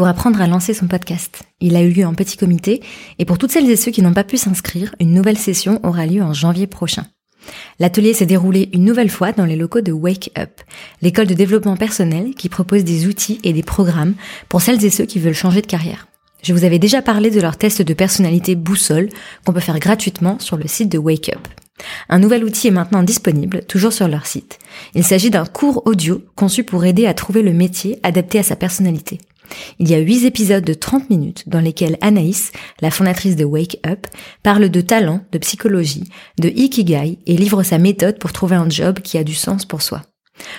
pour apprendre à lancer son podcast. Il a eu lieu en petit comité et pour toutes celles et ceux qui n'ont pas pu s'inscrire, une nouvelle session aura lieu en janvier prochain. L'atelier s'est déroulé une nouvelle fois dans les locaux de Wake Up, l'école de développement personnel qui propose des outils et des programmes pour celles et ceux qui veulent changer de carrière. Je vous avais déjà parlé de leur test de personnalité boussole qu'on peut faire gratuitement sur le site de Wake Up. Un nouvel outil est maintenant disponible, toujours sur leur site. Il s'agit d'un cours audio conçu pour aider à trouver le métier adapté à sa personnalité. Il y a huit épisodes de 30 minutes dans lesquels Anaïs, la fondatrice de Wake Up, parle de talent, de psychologie, de ikigai et livre sa méthode pour trouver un job qui a du sens pour soi.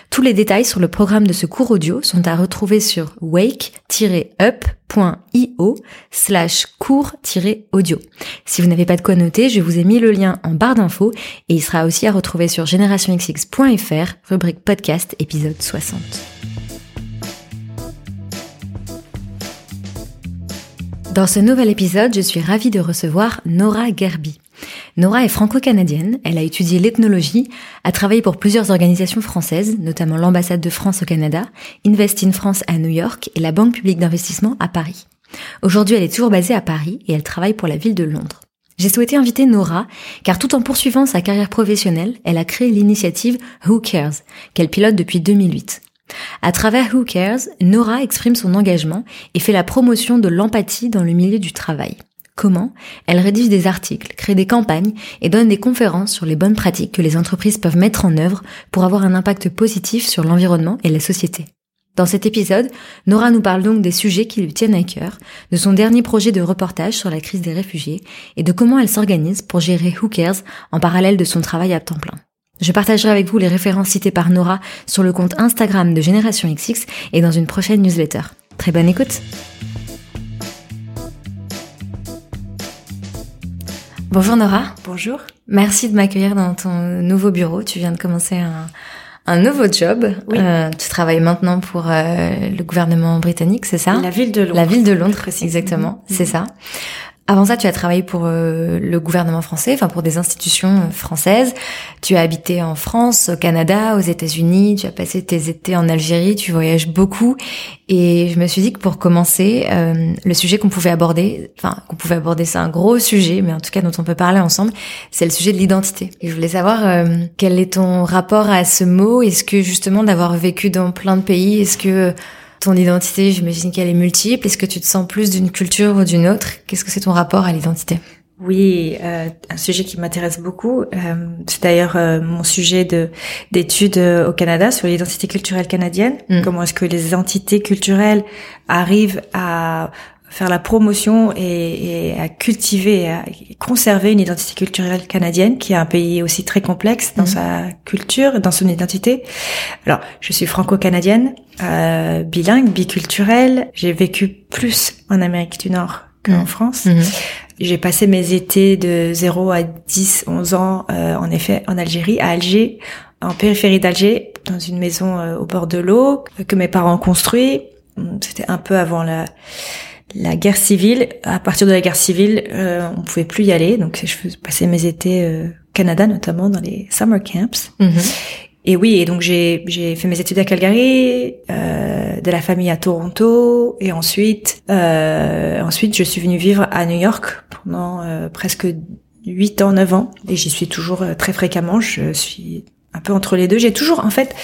Tous les détails sur le programme de ce cours audio sont à retrouver sur wake-up.io slash cours-audio. Si vous n'avez pas de quoi noter, je vous ai mis le lien en barre d'infos et il sera aussi à retrouver sur generationxx.fr, rubrique podcast épisode 60. Dans ce nouvel épisode, je suis ravie de recevoir Nora Gerby. Nora est franco-canadienne, elle a étudié l'ethnologie, a travaillé pour plusieurs organisations françaises, notamment l'ambassade de France au Canada, Invest in France à New York et la Banque publique d'investissement à Paris. Aujourd'hui, elle est toujours basée à Paris et elle travaille pour la ville de Londres. J'ai souhaité inviter Nora, car tout en poursuivant sa carrière professionnelle, elle a créé l'initiative Who Cares, qu'elle pilote depuis 2008. À travers Who Cares, Nora exprime son engagement et fait la promotion de l'empathie dans le milieu du travail. Comment? Elle rédige des articles, crée des campagnes et donne des conférences sur les bonnes pratiques que les entreprises peuvent mettre en œuvre pour avoir un impact positif sur l'environnement et la société. Dans cet épisode, Nora nous parle donc des sujets qui lui tiennent à cœur, de son dernier projet de reportage sur la crise des réfugiés et de comment elle s'organise pour gérer Who Cares en parallèle de son travail à temps plein. Je partagerai avec vous les références citées par Nora sur le compte Instagram de Génération XX et dans une prochaine newsletter. Très bonne écoute Bonjour Nora. Bonjour. Merci de m'accueillir dans ton nouveau bureau. Tu viens de commencer un, un nouveau job. Oui. Euh, tu travailles maintenant pour euh, le gouvernement britannique, c'est ça? La ville de Londres. La ville de Londres, Précisément. exactement, Mhm. c'est ça. Avant ça, tu as travaillé pour euh, le gouvernement français, enfin pour des institutions euh, françaises. Tu as habité en France, au Canada, aux États-Unis. Tu as passé tes étés en Algérie. Tu voyages beaucoup. Et je me suis dit que pour commencer, euh, le sujet qu'on pouvait aborder, enfin qu'on pouvait aborder, c'est un gros sujet, mais en tout cas dont on peut parler ensemble, c'est le sujet de l'identité. Et je voulais savoir quel est ton rapport à ce mot? Est-ce que justement d'avoir vécu dans plein de pays, est-ce que ton identité, j'imagine qu'elle est multiple. Est-ce que tu te sens plus d'une culture ou d'une autre? Qu'est-ce que c'est ton rapport à l'identité? Oui, euh, un sujet qui m'intéresse beaucoup. Euh, c'est d'ailleurs euh, mon sujet de d'études euh, au Canada sur l'identité culturelle canadienne. Mm. Comment est-ce que les entités culturelles arrivent à faire la promotion et, et à cultiver, à conserver une identité culturelle canadienne, qui est un pays aussi très complexe dans Mhm. sa culture, dans son identité. Alors, je suis franco-canadienne, euh, bilingue, biculturelle. J'ai vécu plus en Amérique du Nord qu'en Mhm. France. Mhm. J'ai passé mes étés de 0 à 10, 11 ans, euh, en effet, en Algérie, à Alger, en périphérie d'Alger, dans une maison euh, au bord de l'eau que mes parents ont construit. C'était un peu avant la, la guerre civile. À partir de la guerre civile, euh, on pouvait plus y aller. Donc, je passer mes étés euh, au Canada, notamment dans les summer camps. Mhm. Et oui, et donc j'ai j'ai fait mes études à Calgary, euh, de la famille à Toronto, et ensuite euh, ensuite je suis venue vivre à New York pendant euh, presque 8 ans, 9 ans, et j'y suis toujours euh, très fréquemment. Je suis un peu entre les deux. J'ai toujours, en fait,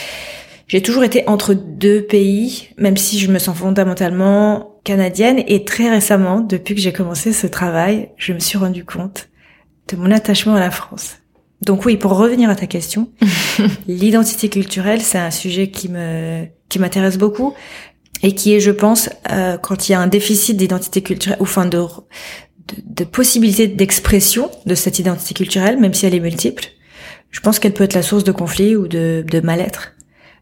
j'ai toujours été entre deux pays, même si je me sens fondamentalement canadienne. Et très récemment, depuis que j'ai commencé ce travail, je me suis rendu compte de mon attachement à la France. Donc oui, pour revenir à ta question, l'identité culturelle, c'est un sujet qui me qui m'intéresse beaucoup et qui est, je pense, euh, quand il y a un déficit d'identité culturelle, ou enfin de, de, de possibilité d'expression de cette identité culturelle, même si elle est multiple, je pense qu'elle peut être la source de conflit ou de, de mal-être.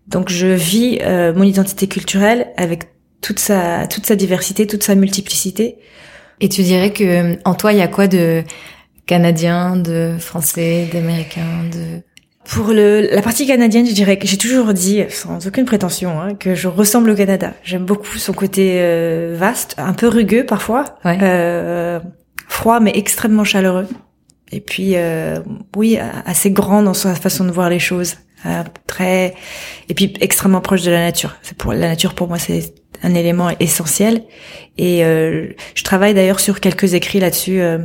Donc je vis euh, mon identité culturelle avec toute sa toute sa diversité, toute sa multiplicité. Et tu dirais que en toi, il y a quoi de Canadiens, de Français, d'Américains, de pour le, la partie canadienne, je dirais que j'ai toujours dit, sans aucune prétention, hein, que je ressemble au Canada. J'aime beaucoup son côté euh, vaste, un peu rugueux parfois, euh, froid mais extrêmement chaleureux. Et puis, euh, oui, assez grand dans sa façon de voir les choses, euh, très, et puis extrêmement proche de la nature. C'est pour la nature pour moi, c'est un élément essentiel. Et euh, je travaille d'ailleurs sur quelques écrits là-dessus, euh,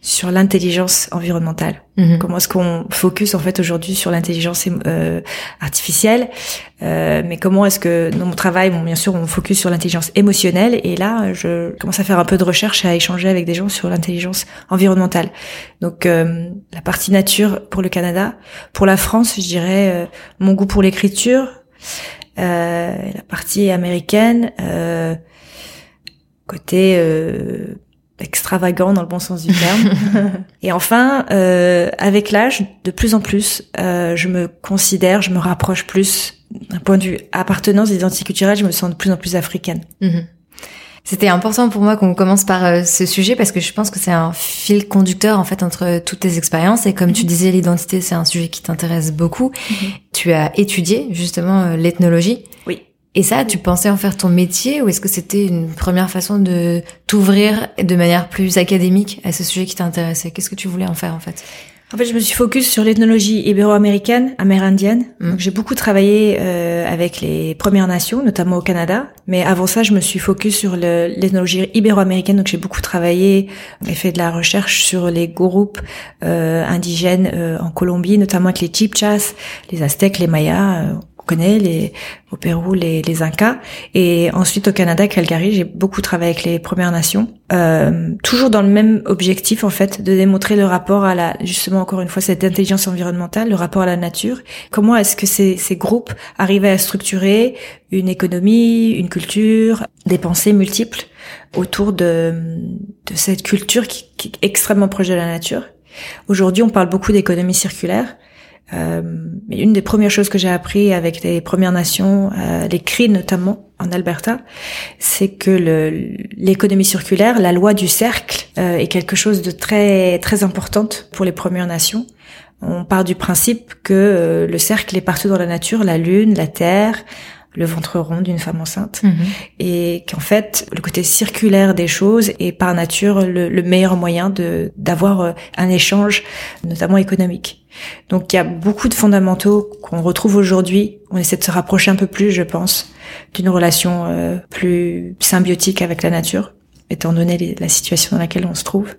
sur l'intelligence environnementale. Mhm. Comment est-ce qu'on focus en fait aujourd'hui sur l'intelligence euh, artificielle, euh, mais comment est-ce que dans mon travail, bon, bien sûr, on focus sur l'intelligence émotionnelle. Et là, je commence à faire un peu de recherche, à échanger avec des gens sur l'intelligence environnementale. Donc euh, la partie nature pour le Canada, pour la France, je dirais mon goût pour l'écriture. Euh, la partie américaine, euh, côté euh, extravagant dans le bon sens du terme. et enfin, avec l'âge, de plus en plus, je me considère, je me rapproche plus d'un point de vue appartenance, identité culturelle, je me sens de plus en plus africaine. Mhm. C'était important pour moi qu'on commence par euh, ce sujet parce que je pense que c'est un fil conducteur en fait entre toutes tes expériences et comme tu mhm. disais l'identité c'est un sujet qui t'intéresse beaucoup. Mhm. Tu as étudié justement euh, l'ethnologie. Oui. Et ça, tu pensais en faire ton métier ou est-ce que c'était une première façon de t'ouvrir de manière plus académique à ce sujet qui t'intéressait? Qu'est-ce que tu voulais en faire en fait? En fait, je me suis focus sur l'ethnologie ibéro-américaine, amérindienne. Mm. Donc, j'ai beaucoup travaillé euh, avec les Premières Nations, notamment au Canada. Mais avant ça, je me suis focus sur l'ethnologie ibéro-américaine. Donc, j'ai beaucoup travaillé et fait de la recherche sur les groupes euh, indigènes euh, en Colombie, notamment avec les Chipchas, les Aztèques, les Mayas connaît, les, au Pérou, les, les Incas. Et ensuite au Canada, Calgary, j'ai beaucoup travaillé avec les Premières Nations. Euh, toujours dans le même objectif, en fait, de démontrer le rapport à la, justement, encore une fois, cette intelligence environnementale, le rapport à la nature. Comment est-ce que ces, ces groupes arrivaient à structurer une économie, une culture, des pensées multiples autour de, de cette culture qui, qui est extrêmement proche de la nature? Aujourd'hui, on parle beaucoup d'économie circulaire. Euh, mais une des premières choses que j'ai appris avec les Premières Nations, euh, les CRI notamment en Alberta, c'est que l'économie circulaire, la loi du cercle, euh, est quelque chose de très très importante pour les Premières Nations. On part du principe que le cercle est partout dans la nature, la lune, la terre, le ventre rond d'une femme enceinte mhm. et qu'en fait le côté circulaire des choses est par nature le, le meilleur moyen de d'avoir euh, un échange notamment économique. Donc il y a beaucoup de fondamentaux qu'on retrouve aujourd'hui. On essaie de se rapprocher un peu plus, je pense, d'une relation euh, plus symbiotique avec la nature étant donné la situation dans laquelle on se trouve.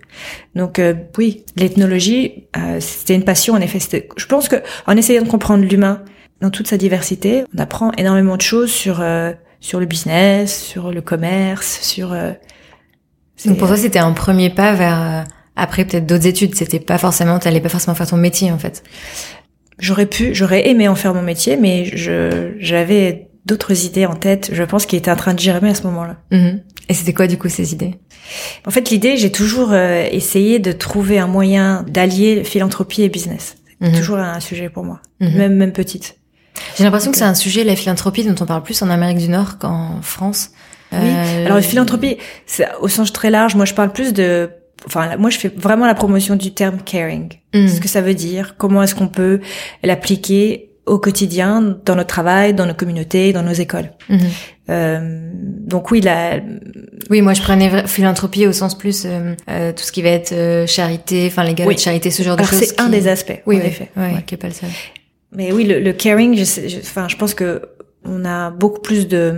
Donc euh, oui, l'ethnologie, c'était une passion en effet. Je pense que en essayant de comprendre l'humain, dans toute sa diversité. On apprend énormément de choses sur euh, sur le business, sur le commerce, sur. Euh, Donc pour toi, c'était un premier pas vers euh, après peut-être d'autres études. C'était pas forcément, t'allais pas forcément faire ton métier en fait. J'aurais pu, j'aurais aimé en faire mon métier, mais je j'avais d'autres idées en tête. Je pense qui étaient en train de germer à ce moment-là. Mm-hmm. Et c'était quoi du coup ces idées? En fait, l'idée, j'ai toujours essayé de trouver un moyen d'allier philanthropie et business. C'est mm-hmm. toujours un sujet pour moi, mm-hmm. même même petite. J'ai l'impression que c'est un sujet, la philanthropie, dont on parle plus en Amérique du Nord qu'en France. Oui. Euh, Alors, la philanthropie, c'est au sens très large. Moi, je parle plus de enfin moi je fais vraiment la promotion du terme caring mm. ce que ça veut dire comment est-ce qu'on peut l'appliquer au quotidien dans notre travail dans nos communautés dans nos écoles mm-hmm. euh, donc oui la oui moi je prenais philanthropie au sens plus euh, euh tout ce qui va être euh, charité enfin les gars de charité ce genre de choses c'est un des aspects oui en effet oui, qui est pas le seul mais oui, le, le caring, je, enfin, je pense que on a beaucoup plus de,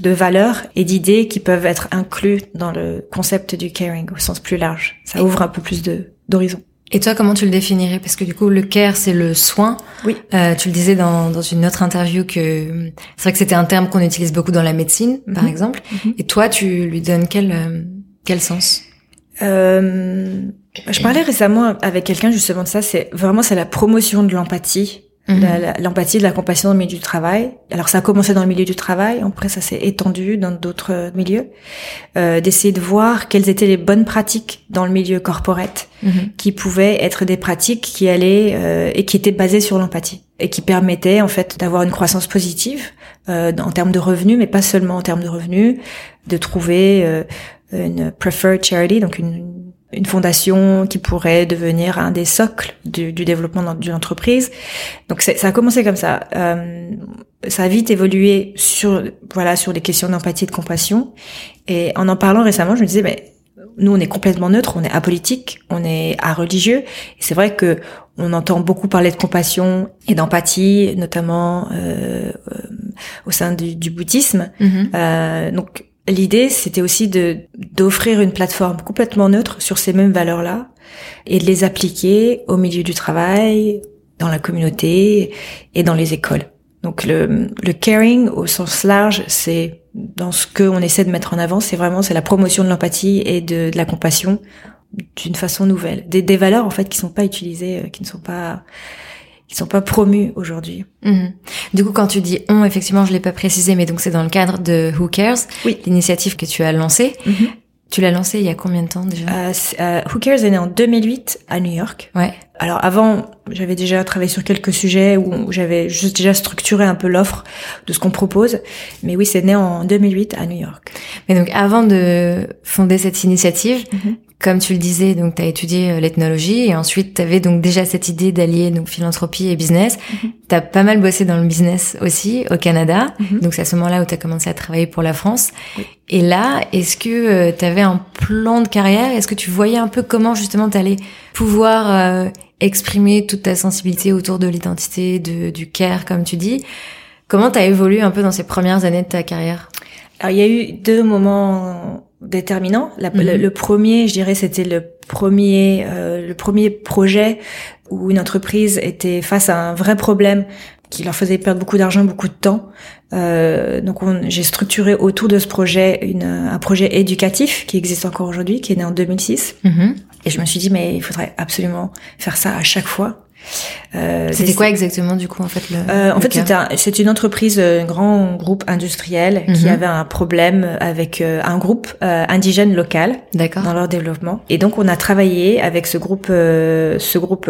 de valeurs et d'idées qui peuvent être inclus dans le concept du caring au sens plus large. Ça ouvre un peu plus de d'horizon. Et toi, comment tu le définirais? Parce que du coup, le care, c'est le soin. Oui. Euh, tu le disais dans, dans une autre interview que c'est vrai que c'était un terme qu'on utilise beaucoup dans la médecine, par mhm. exemple. Mhm. Et toi, tu lui donnes quel euh, quel sens? Euh, Je parlais récemment avec quelqu'un justement de ça. C'est vraiment c'est la promotion de l'empathie. L'empathie, de la compassion dans le milieu du travail. Alors ça a commencé dans le milieu du travail, après ça s'est étendu dans d'autres milieux. Euh, D'essayer de voir quelles étaient les bonnes pratiques dans le milieu corporate, mhm. qui pouvaient être des pratiques qui allaient euh, et qui étaient basées sur l'empathie et qui permettaient en fait d'avoir une croissance positive euh, en termes de revenus, mais pas seulement en termes de revenus, de trouver euh, une preferred charity, donc une une fondation qui pourrait devenir un des socles du, du développement d'une entreprise. Donc ça a commencé comme ça. Euh, ça a vite évolué sur voilà sur des questions d'empathie et de compassion. Et en en parlant récemment, je me disais mais nous on est complètement neutre, on est apolitique, on est religieux. Et c'est vrai que on entend beaucoup parler de compassion et d'empathie, notamment euh, euh, au sein du, du bouddhisme. Mm-hmm. Euh, donc l'idée c'était aussi de d'offrir une plateforme complètement neutre sur ces mêmes valeurs-là et de les appliquer au milieu du travail, dans la communauté et dans les écoles. Donc le, le caring au sens large, c'est dans ce que on essaie de mettre en avant, c'est vraiment c'est la promotion de l'empathie et de, de, la compassion d'une façon nouvelle, des, des, valeurs en fait qui sont pas utilisées, euh, qui ne sont pas qui sont pas promues aujourd'hui. Mhm. Du coup, quand tu dis on, effectivement, je l'ai pas précisé, mais donc c'est dans le cadre de Who Cares, oui. l'initiative que tu as lancée. -hmm. Tu l'as lancée il y a combien de temps déjà? Euh, euh, Who Cares est né en 2008 à New York. Ouais. Alors avant, j'avais déjà travaillé sur quelques sujets où j'avais juste déjà structuré un peu l'offre de ce qu'on propose. Mais oui, c'est né en 2008 à New York. Mais donc avant de fonder cette initiative, -hmm. Comme tu le disais, donc tu as étudié l'ethnologie et ensuite tu avais donc déjà cette idée d'allier donc philanthropie et business. Mm -hmm. Tu as pas mal bossé dans le business aussi au Canada. Mm -hmm. Donc c'est à ce moment-là où tu as commencé à travailler pour la France. Oui. Et là, est-ce que euh, tu avais un plan de carrière? Est-ce que tu voyais un peu comment justement tu allais pouvoir euh, exprimer toute ta sensibilité autour de l'identité, de, du care comme tu dis? Comment tu as évolué un peu dans ces premières années de ta carrière? Alors il y a eu deux moments déterminant. La, mm -hmm. le, le, premier, je dirais, c'était le premier, euh, le premier projet où une entreprise était face à un vrai problème qui leur faisait perdre beaucoup d'argent, beaucoup de temps. Euh, donc j'ai structuré autour de ce projet une, un projet éducatif qui existe encore aujourd'hui, qui est né en 2006. Mm -hmm. Et je me suis dit mais il faudrait absolument faire ça à chaque fois. Euh, c'était quoi exactement du coup en fait le, euh, En fait, c'était un, c'est une entreprise, un grand groupe industriel mm -hmm. qui avait un problème avec euh, un groupe euh, indigène local dans leur développement. Et donc, on a travaillé avec ce groupe. Euh, ce groupe,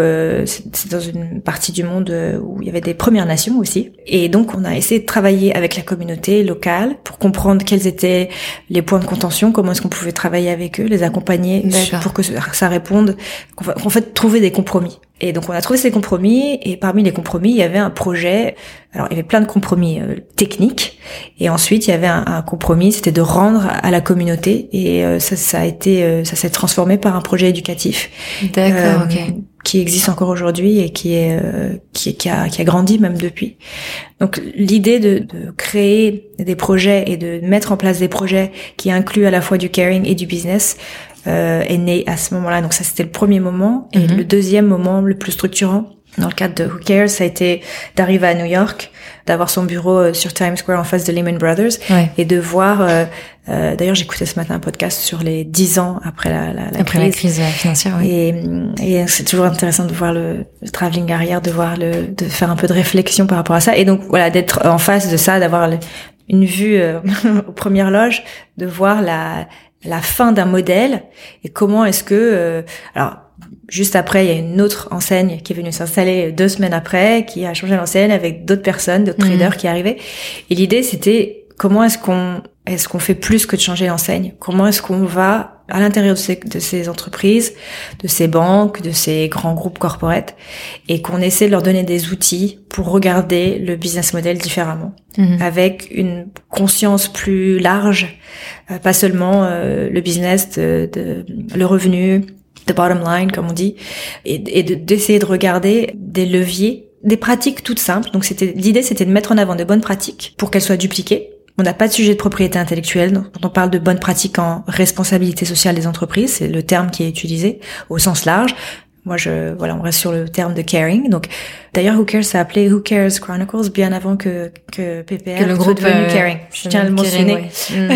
c'est dans une partie du monde où il y avait des Premières Nations aussi. Et donc, on a essayé de travailler avec la communauté locale pour comprendre quels étaient les points de contention, comment est-ce qu'on pouvait travailler avec eux, les accompagner pour que ça réponde, qu'en fait trouver des compromis. Et donc on a trouvé ces compromis et parmi les compromis il y avait un projet. Alors il y avait plein de compromis euh, techniques et ensuite il y avait un, un compromis, c'était de rendre à la communauté et euh, ça, ça a été, euh, ça s'est transformé par un projet éducatif. D'accord, ok. Qui existe encore aujourd'hui et qui est qui, qui, a, qui a grandi même depuis. Donc l'idée de, de créer des projets et de mettre en place des projets qui incluent à la fois du caring et du business, euh, est né à ce moment-là. Donc ça, c'était le premier moment. Et mm -hmm. le deuxième moment, le plus structurant, dans le cadre de Who Cares, ça a été d'arriver à New York, d'avoir son bureau euh, sur Times Square en face de Lehman Brothers, ouais. et de voir. Euh, euh, D'ailleurs, j'écoutais ce matin un podcast sur les dix ans après la, la, la après crise. la crise financière. Oui. Et, et c'est toujours intéressant de voir le, le, travelling arrière, de voir le, de faire un peu de réflexion par rapport à ça, et donc voilà, d'être en face de ça, d'avoir une vue euh, aux premières loges, de voir la la fin d'un modèle et comment est-ce que euh, alors juste après il y a une autre enseigne qui est venue s'installer deux semaines après qui a changé l'enseigne avec d'autres personnes d'autres mmh. traders qui arrivaient et l'idée c'était comment est-ce qu'on est-ce qu'on fait plus que de changer l'enseigne? Comment est-ce qu'on va à l'intérieur de ces, de ces entreprises de ces banques de ces grands groupes corporate et qu'on essaie de leur donner des outils pour regarder le business model différemment mmh. avec une conscience plus large euh, pas seulement euh, le business, de, de, le revenu, the bottom line comme on dit, et, et d'essayer de, de regarder des leviers, des pratiques toutes simples. Donc c'était l'idée, c'était de mettre en avant de bonnes pratiques pour qu'elles soient dupliquées. On n'a pas de sujet de propriété intellectuelle. Quand on parle de bonnes pratiques en responsabilité sociale des entreprises, c'est le terme qui est utilisé au sens large. Moi, je, voilà, on reste sur le terme de caring. Donc, d'ailleurs, Who Cares s'est appelé Who Cares Chronicles bien avant que, que PPR que le groupe soit devenu euh, Caring. Je tiens à le mentionner. Ouais. Mm.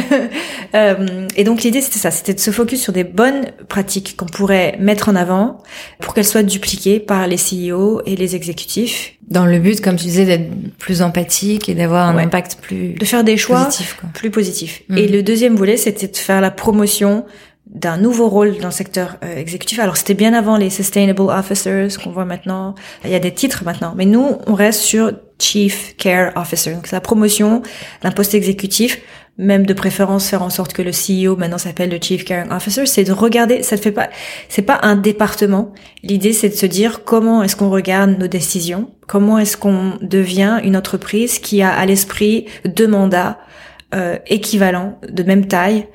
euh, et donc, l'idée, c'était ça. C'était de se focus sur des bonnes pratiques qu'on pourrait mettre en avant pour qu'elles soient dupliquées par les CEO et les exécutifs. Dans le but, comme tu disais, d'être plus empathique et d'avoir un ouais. impact plus de faire des choix positif, plus positifs. Mm. Et le deuxième volet, c'était de faire la promotion d'un nouveau rôle dans le secteur euh, exécutif. Alors c'était bien avant les sustainable officers qu'on voit maintenant. Il y a des titres maintenant, mais nous on reste sur chief care officer. Donc c'est la promotion d'un poste exécutif même de préférence faire en sorte que le CEO maintenant s'appelle le Chief Caring Officer, c'est de regarder, ça ne fait pas, c'est pas un département. L'idée c'est de se dire comment est-ce qu'on regarde nos décisions, comment est-ce qu'on devient une entreprise qui a à l'esprit deux mandats euh, équivalents, de même taille,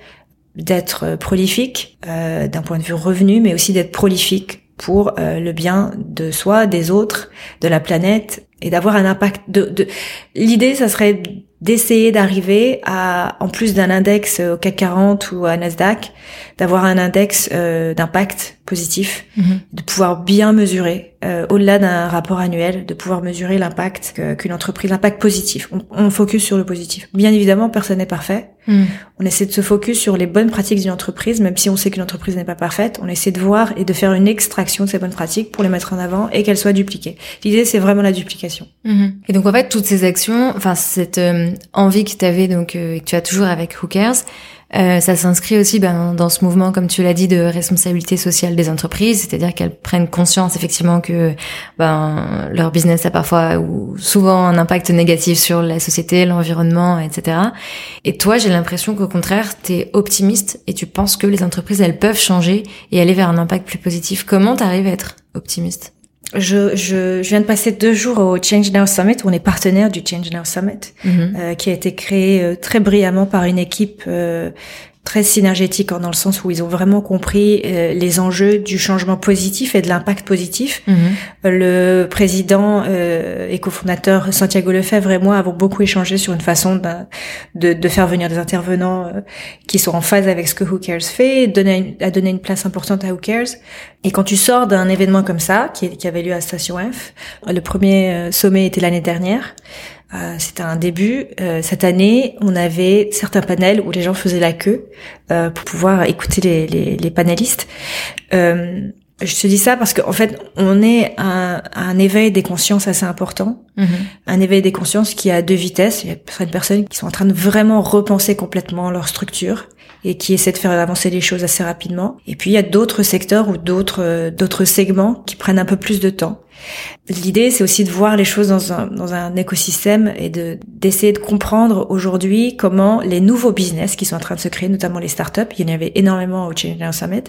d'être prolifique euh, d'un point de vue revenu, mais aussi d'être prolifique pour euh, le bien de soi, des autres, de la planète et d'avoir un impact. De, de... l'idée, ça serait d'essayer d'arriver à, en plus d'un index au CAC 40 ou à Nasdaq, d'avoir un index euh, d'impact positif, mhm. de pouvoir bien mesurer, euh, au-delà d'un rapport annuel, de pouvoir mesurer l'impact qu'une entreprise, l'impact positif. On, on, focus sur le positif. Bien évidemment, personne n'est parfait. Mhm. On essaie de se focus sur les bonnes pratiques d'une entreprise, même si on sait qu'une entreprise n'est pas parfaite. On essaie de voir et de faire une extraction de ces bonnes pratiques pour les mettre en avant et qu'elles soient dupliquées. L'idée, c'est vraiment la duplication. Mhm. Et donc en fait, toutes ces actions, enfin cette euh, envie que tu avais donc euh, que tu as toujours avec Cares, euh, ça s'inscrit aussi ben, dans ce mouvement, comme tu l'as dit, de responsabilité sociale des entreprises, c'est-à-dire qu'elles prennent conscience effectivement que ben, leur business a parfois ou souvent un impact négatif sur la société, l'environnement, etc. Et toi, j'ai l'impression qu'au contraire, tu es optimiste et tu penses que les entreprises, elles peuvent changer et aller vers un impact plus positif. Comment tu arrives à être optimiste? Je, je, je, viens de passer deux jours au Change Now Summit, où on est partenaire du Change Now Summit, mhm. euh, qui a été créé euh, très brillamment par une équipe euh, très synergétique dans le sens où ils ont vraiment compris euh, les enjeux du changement positif et de l'impact positif. Mhm. Le président euh, et cofondateur Santiago Lefebvre et moi avons beaucoup échangé sur une façon de, de, faire venir des intervenants euh, qui sont en phase avec ce que Who Cares fait, donner à donner une place importante à Who Cares. Et quand tu sors d'un événement comme ça, qui, qui avait lieu à Station F, le premier euh, sommet était l'année dernière, euh, c'était un début. Euh, cette année, on avait certains panels où les gens faisaient la queue euh, pour pouvoir écouter les, les, les panélistes. je te dis ça parce qu'en fait, on est à, un éveil des consciences assez important. Mm-hmm. Un éveil des consciences qui a deux vitesses. Il y a certaines personnes qui sont en train de vraiment repenser complètement leur structure et qui essaient de faire avancer les choses assez rapidement. Et puis il y a d'autres secteurs ou d'autres d'autres segments qui prennent un peu plus de temps. L'idée, c'est aussi de voir les choses dans un, dans un écosystème et de d'essayer de comprendre aujourd'hui comment les nouveaux business qui sont en train de se créer, notamment les startups, il y en avait énormément au Change Summit,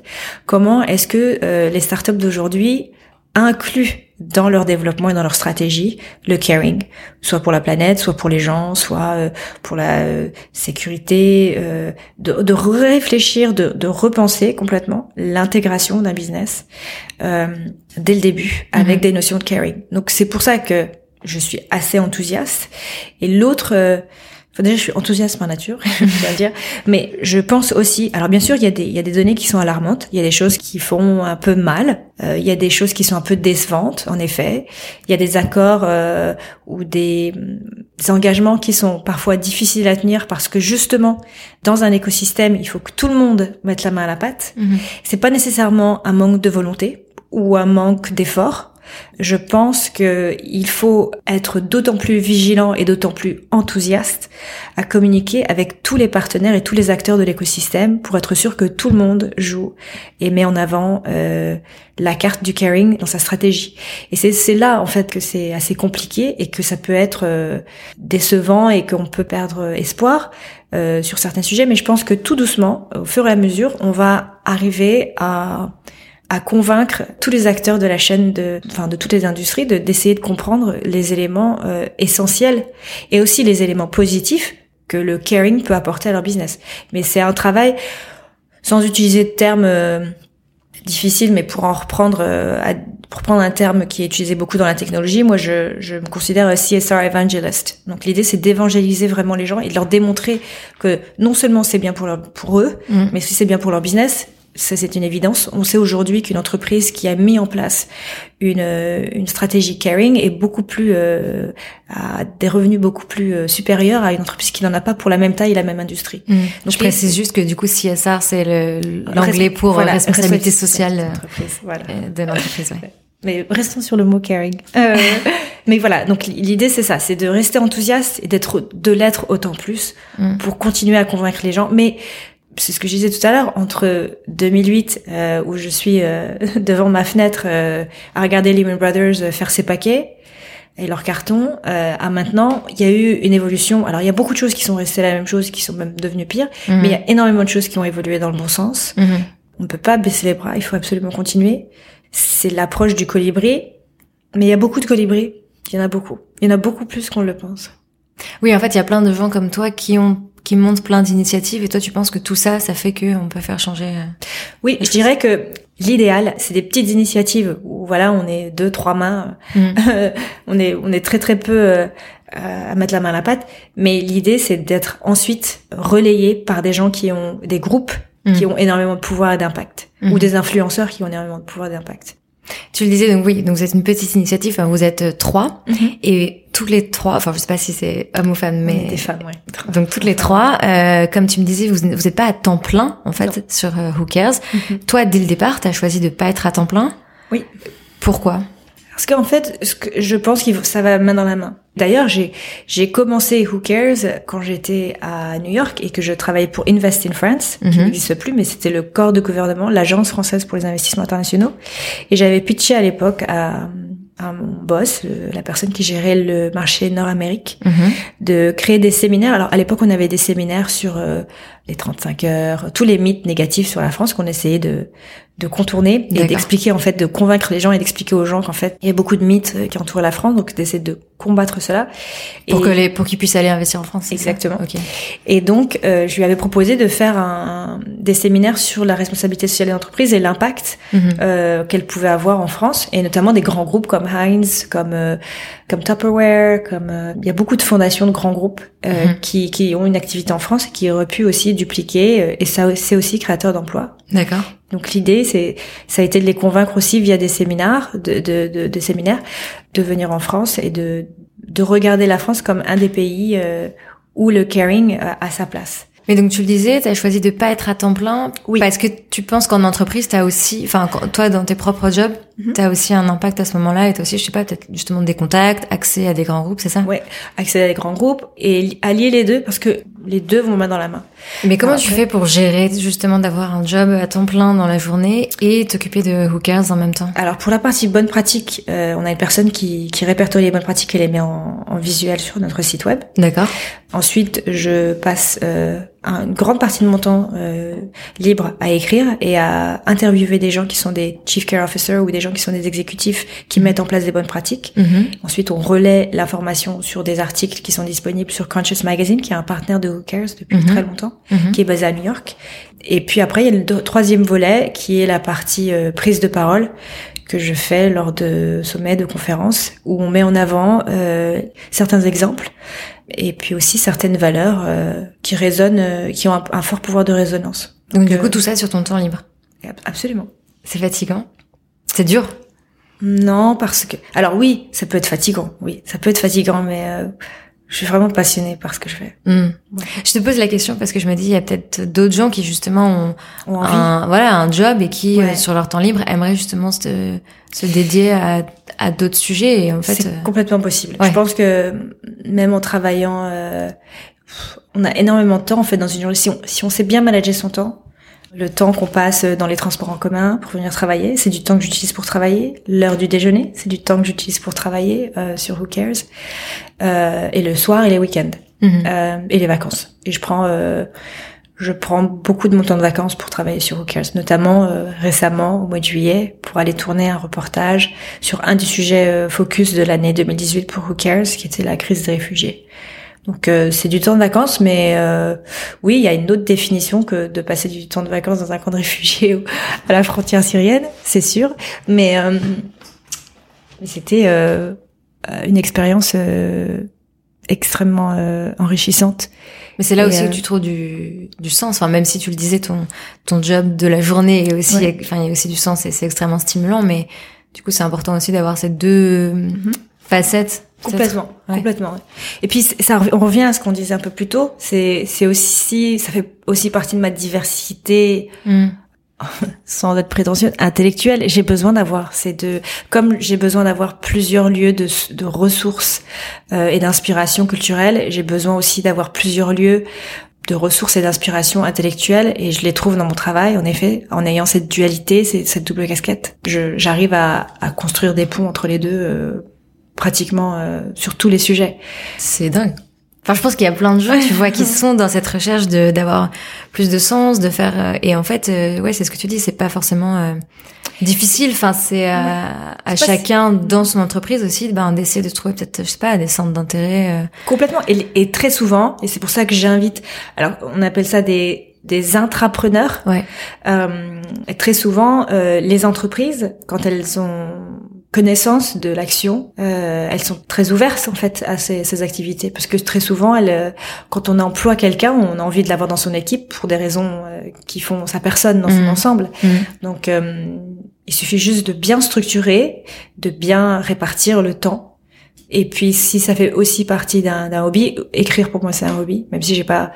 comment est-ce que euh, les startups d'aujourd'hui incluent dans leur développement et dans leur stratégie le caring, soit pour la planète, soit pour les gens, soit euh, pour la euh, sécurité, euh, de, de, réfléchir, de, de, repenser complètement l'intégration d'un business dès le début avec mhm. des notions de caring. Donc c'est pour ça que je suis assez enthousiaste. Et l'autre Enfin, déjà, je suis enthousiaste par nature, je dois dire. Mais je pense aussi, alors bien sûr, il y a des, il y a des données qui sont alarmantes. Il y a des choses qui font un peu mal. Euh, il y a des choses qui sont un peu décevantes, en effet. Il y a des accords euh, ou des, des, engagements qui sont parfois difficiles à tenir parce que justement, dans un écosystème, il faut que tout le monde mette la main à la pâte. Mm-hmm. C'est pas nécessairement un manque de volonté ou un manque d'effort je pense qu'il faut être d'autant plus vigilant et d'autant plus enthousiaste à communiquer avec tous les partenaires et tous les acteurs de l'écosystème pour être sûr que tout le monde joue et met en avant euh, la carte du caring dans sa stratégie. Et c'est là en fait que c'est assez compliqué et que ça peut être euh, décevant et qu'on peut perdre espoir. Euh, sur certains sujets, mais je pense que tout doucement, au fur et à mesure, on va arriver à à convaincre tous les acteurs de la chaîne de, enfin de toutes les industries, de d'essayer de comprendre les éléments euh, essentiels et aussi les éléments positifs que le caring peut apporter à leur business. Mais c'est un travail sans utiliser de termes euh, difficiles, mais pour en reprendre, euh, pour prendre un terme qui est utilisé beaucoup dans la technologie, moi je, je me considère un CSR evangelist. Donc l'idée c'est d'évangéliser vraiment les gens et de leur démontrer que non seulement c'est bien pour leur, pour eux, mmh. mais si c'est bien pour leur business, ça c'est une évidence. On sait aujourd'hui qu'une entreprise qui a mis en place une, euh, une stratégie caring est beaucoup plus euh, a des revenus beaucoup plus euh, supérieurs à une entreprise qui n'en a pas pour la même taille et la même industrie. Mmh. Donc je précise juste que du coup CSR c'est l'anglais pour euh, responsabilité sociale voilà. de l'entreprise. Ouais. Mais restons sur le mot caring. Euh, mais voilà, donc l'idée c'est ça, c'est de rester enthousiaste et d'être de l'être autant plus mmh. pour continuer à convaincre les gens. Mais c'est ce que je disais tout à l'heure, entre 2008, euh, où je suis euh, devant ma fenêtre euh, à regarder Lehman Brothers euh, faire ses paquets, et leur carton euh, à maintenant, il y a eu une évolution. Alors il y a beaucoup de choses qui sont restées la même chose, qui sont même devenues pires, Mhm. mais il y a énormément de choses qui ont évolué dans le bon sens. Mhm. On ne peut pas baisser les bras, il faut absolument continuer. C'est l'approche du colibri, mais il y a beaucoup de colibris. Il y en a beaucoup. Il y en a beaucoup plus qu'on le pense. Oui, en fait, il y a plein de gens comme toi qui ont qui montent plein d'initiatives et toi tu penses que tout ça ça fait que on peut faire changer euh, Oui, je dirais que l'idéal, c'est des petites initiatives où voilà, on est deux, trois mains, Mhm. on est on est très très peu euh, à mettre la main à la pâte. Mais l'idée, c'est d'être ensuite relayé par des gens qui ont des groupes qui Mhm. ont énormément de pouvoir et d'impact, Mhm. ou des influenceurs qui ont énormément de pouvoir et d'impact. Tu le disais donc oui, donc vous êtes une petite initiative, enfin, vous êtes euh, trois et tous les trois, enfin je sais pas si c'est homme ou femme, mais des femmes, ouais. donc toutes les trois, euh, comme tu me disais, vous vous êtes pas à temps plein en fait Non. sur euh, Who Cares. Mhm. Toi, dès le départ, t'as choisi de pas être à temps plein? Oui. Pourquoi? Parce qu'en fait, ce que je pense que ça va main dans la main. D'ailleurs, j'ai j'ai commencé Who Cares quand j'étais à New York et que je travaillais pour Invest in France, qui Mhm. n'existe plus, mais c'était le corps de gouvernement, l'agence française pour les investissements internationaux. Et j'avais pitché à l'époque à, à mon boss, le- la personne qui gérait le marché Nord-Amérique, Mhm. de créer des séminaires. Alors à l'époque, on avait des séminaires sur euh, les 35 heures, tous les mythes négatifs sur la France qu'on essayait de de contourner et d'expliquer en fait, de convaincre les gens et d'expliquer aux gens qu'en fait, il y a beaucoup de mythes euh, qui entourent la France, donc d'essayer de combattre cela. Pour Et- que les pour qu'ils puissent aller investir en France. Exactement. Ok. et donc, euh, je lui avais proposé de faire un, des séminaires sur la responsabilité sociale des entreprises et l'impact Mhm. euh, qu'elles pouvaient avoir en France, et notamment des grands groupes comme Heinz, comme euh, comme Tupperware, comme euh, il y a beaucoup de fondations de grands groupes euh, Mhm. qui qui ont une activité en France et qui auraient pu aussi dupliquer, euh, et ça c'est aussi créateur d'emplois. D'accord. Donc l'idée, c'est, ça a été de les convaincre aussi via des séminaires, de, de, de, de séminaires, de venir en France et de, de regarder la France comme un des pays euh, où le caring a, a sa place. Mais donc tu le disais, tu as choisi de pas être à temps plein Oui. parce que tu penses qu'en entreprise, tu as aussi, enfin toi dans tes propres jobs, Mhm. tu as aussi un impact à ce moment-là et tu aussi, je sais pas, peut-être justement des contacts, accès à des grands groupes, c'est ça? Ouais, accéder à des grands groupes et li- allier les deux parce que les deux vont main dans la main. Mais comment tu fais pour gérer justement d'avoir un job à temps plein dans la journée et t'occuper de Cares en même temps? Alors pour la partie bonne pratique, euh, on a une personne qui, qui répertorie les bonnes pratiques et les met en, en visuel sur notre site web. D'accord. Ensuite, je passe euh, un- une grande partie de mon temps euh, libre à écrire et à interviewer des gens qui sont des chief care officers ou des gens qui sont des exécutifs qui mettent en place des bonnes pratiques. Mhm. Ensuite, on relaie l'information sur des articles qui sont disponibles sur Conscious Magazine, qui est un partenaire de Who Cares depuis Mhm. très longtemps, Mhm. qui est basé à New York. Et puis après, il y a le troisième volet qui est la partie euh, prise de parole que je fais lors de sommets, de conférences, où on met en avant euh, certains exemples et puis aussi certaines valeurs euh, qui résonnent, euh, qui ont un, un fort pouvoir de résonance. Donc du coup, tout ça sur ton temps libre. Absolument. C'est fatigant C'est dur Non, parce que... Alors oui, ça peut être fatigant, oui, ça peut être fatigant, mais euh, je suis vraiment passionnée par ce que je fais. Hmm. Je te pose la question parce que je me dis, il y a peut-être d'autres gens qui justement ont un, voilà, un job et qui, Ouais. euh, sur leur temps libre, aimeraient justement se, se dédier à, à d'autres sujets. Et en fait, c'est euh, complètement possible. ouais. Je pense que même en travaillant, euh, on a énormément de temps en fait dans une journée. Si on, si on sait bien manager son temps, le temps qu'on passe dans les transports en commun pour venir travailler, c'est du temps que j'utilise pour travailler. L'heure du déjeuner, c'est du temps que j'utilise pour travailler euh, sur Who Cares. Euh, et le soir et les week-ends mhm. euh, et les vacances. Et je prends, euh, je prends beaucoup de mon temps de vacances pour travailler sur Who Cares, notamment euh, récemment au mois de juillet pour aller tourner un reportage sur un des sujets euh, focus de l'année 2018 pour Who Cares, qui était la crise des réfugiés. Donc euh, c'est du temps de vacances, mais euh, oui, il y a une autre définition que de passer du temps de vacances dans un camp de réfugiés ou à la frontière syrienne, c'est sûr. Mais, euh, c'était euh, une expérience euh, extrêmement euh, enrichissante. Mais c'est là Et, aussi où tu trouves du, du sens. Enfin, même si tu le disais, ton, ton job de la journée est aussi, Ouais. enfin, il y a aussi du sens et c'est extrêmement stimulant. Mais du coup, c'est important aussi d'avoir ces deux facettes. Complètement, Ouais. complètement. Et puis ça, on revient à ce qu'on disait un peu plus tôt. C'est, c'est aussi, ça fait aussi partie de ma diversité, Hmm. sans être prétentieuse, intellectuelle. J'ai besoin d'avoir ces deux, comme j'ai besoin d'avoir plusieurs lieux de, de ressources euh, et d'inspiration culturelle. J'ai besoin aussi d'avoir plusieurs lieux de ressources et d'inspiration intellectuelle et je les trouve dans mon travail en effet en ayant cette dualité cette double casquette j'arrive à, à construire des ponts entre les deux euh, pratiquement sur tous les sujets. C'est dingue. Enfin, je pense qu'il y a plein de gens, tu vois, qui sont dans cette recherche de d'avoir plus de sens, de faire. Euh, et en fait, euh, ouais, c'est ce que tu dis, c'est pas forcément euh, difficile. Enfin, c'est à, à chacun dans son entreprise aussi, ben, d'essayer de trouver peut-être, je sais pas, des centres d'intérêt. Complètement. Et, et, très souvent, et c'est pour ça que j'invite. Alors, on appelle ça des des intrapreneurs. Ouais. et très souvent, les entreprises, quand elles ont connaissance de l'action, euh, elles sont très ouvertes en fait à ces, ces activités parce que très souvent, elles, euh, quand on emploie quelqu'un, on a envie de l'avoir dans son équipe pour des raisons euh, qui font sa personne dans son mmh. ensemble. Mmh. Donc, euh, il suffit juste de bien structurer, de bien répartir le temps et puis si ça fait aussi partie d'un hobby, écrire pour moi c'est un hobby, même si j'ai pas,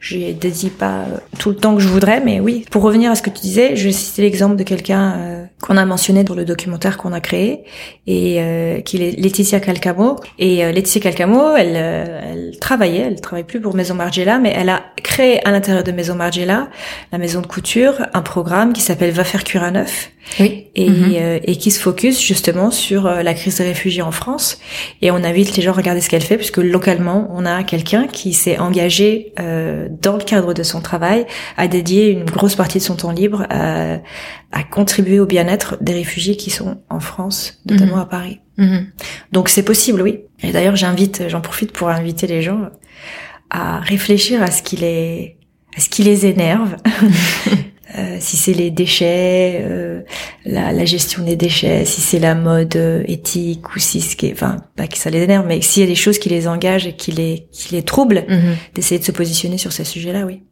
je dédie pas tout le temps que je voudrais, mais oui. Pour revenir à ce que tu disais, je vais citer l'exemple de quelqu'un euh, qu'on a mentionné dans le documentaire qu'on a créé et euh, qui est Laetitia Calcamo. Et euh, Laetitia Calcamo, elle, euh, elle travaillait, elle travaille plus pour Maison Margiela, mais elle a créé à l'intérieur de Maison Margiela, la maison de couture, un programme qui s'appelle Va faire cuire à neuf oui. et, mhm. euh, et qui se focus justement sur euh, la crise des réfugiés en France. Et on invite les gens à regarder ce qu'elle fait, puisque localement, on a quelqu'un qui s'est engagé euh, dans le cadre de son travail à dédier une grosse partie de son temps libre à, à contribuer au bien-être des réfugiés qui sont en France, notamment mhm. à Paris. Mhm. Donc c'est possible, oui. Et d'ailleurs, j'invite, j'en profite pour inviter les gens à réfléchir à ce qui les, à ce qui les énerve. Euh, si c'est les déchets, euh, la, la, gestion des déchets, si c'est la mode euh, éthique ou si ce qui est, enfin pas que ça les énerve, mais s'il y a des choses qui les engagent et qui les qui les troublent, mhm. d'essayer de se positionner sur ces sujets-là, oui.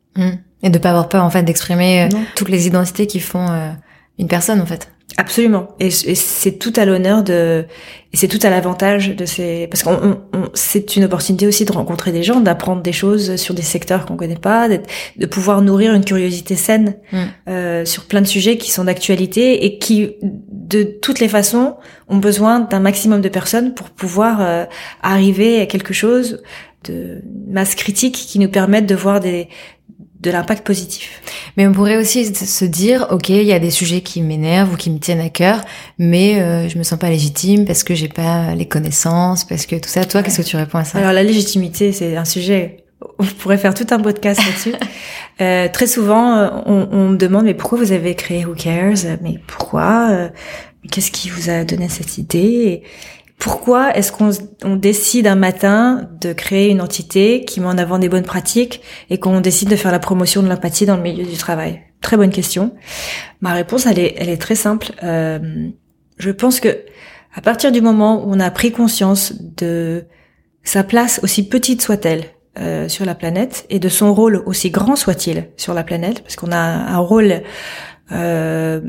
Et de pas avoir peur en fait d'exprimer toutes les identités qui font une personne en fait. Absolument. Et, c'est tout à l'honneur de, et c'est tout à l'avantage de ces, parce qu'on, c'est une opportunité aussi de rencontrer des gens, d'apprendre des choses sur des secteurs qu'on connaît pas, de pouvoir nourrir une curiosité saine mm. euh, sur plein de sujets qui sont d'actualité et qui, de toutes les façons, ont besoin d'un maximum de personnes pour pouvoir euh, arriver à quelque chose de masse critique qui nous permettent de voir des, de l'impact positif. Mais on pourrait aussi se dire, ok, il y a des sujets qui m'énervent ou qui me tiennent à cœur, mais euh, je me sens pas légitime parce que j'ai pas les connaissances, parce que tout ça. Toi, qu'est-ce que tu réponds à ça? Alors la légitimité, c'est un sujet. On pourrait faire tout un podcast là-dessus. euh, très souvent, on, on, me demande mais pourquoi vous avez créé Who Cares? Mais pourquoi? Euh, Qu'est-ce qui vous a donné cette idée? Pourquoi est-ce qu'on décide un matin de créer une entité qui met en avant des bonnes pratiques et qu'on décide de faire la promotion de l'empathie dans le milieu du travail? Très bonne question. Ma réponse, elle est, très simple. Euh, je pense que à partir du moment où on a pris conscience de sa place, aussi petite soit-elle, euh, sur la planète, et de son rôle, aussi grand soit-il, sur la planète, parce qu'on a un rôle euh,